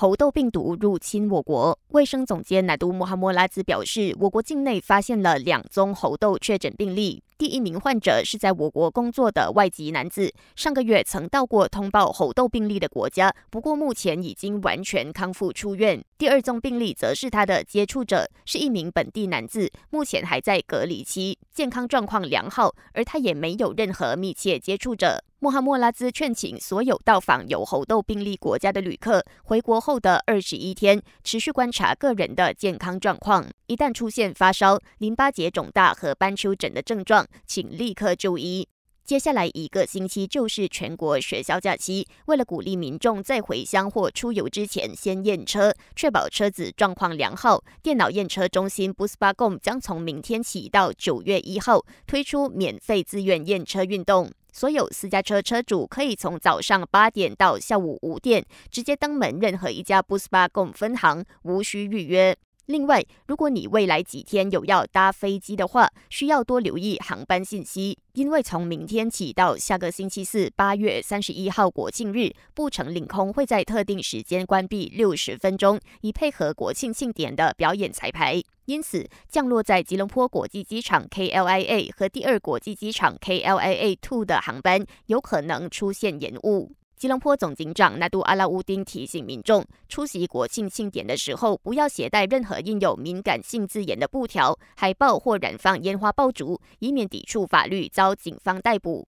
猴痘病毒入侵我国，卫生总监纳杜穆哈默拉兹表示，我国境内发现了两宗猴痘确诊病例。第一名患者是在我国工作的外籍男子，上个月曾到过通报猴痘病例的国家，不过目前已经完全康复出院。第二宗病例则是他的接触者，是一名本地男子，目前还在隔离期，健康状况良好，而他也没有任何密切接触者。穆罕默拉兹劝请所有到访有猴痘病例国家的旅客，回国后的二十一天持续观察个人的健康状况，一旦出现发烧、淋巴结肿大和斑丘疹的症状，请立刻就医。接下来一个星期就是全国学校假期，为了鼓励民众在回乡或出游之前先验车，确保车子状况良好，电脑验车中心 Busbagom 将从明天起到九月一号推出免费自愿验车运动。所有私家车车主可以从早上八点到下午五点直接登门任何一家 Bus b a 共分行，无需预约。另外，如果你未来几天有要搭飞机的话，需要多留意航班信息，因为从明天起到下个星期四八月三十一号国庆日，布城领空会在特定时间关闭六十分钟，以配合国庆庆典的表演彩排。因此，降落在吉隆坡国际机场 KLIA 和第二国际机场 KLIA Two 的航班有可能出现延误。吉隆坡总警长纳杜阿拉乌丁提醒民众，出席国庆庆典的时候，不要携带任何印有敏感性字眼的布条、海报或燃放烟花爆竹，以免抵触法律遭警方逮捕。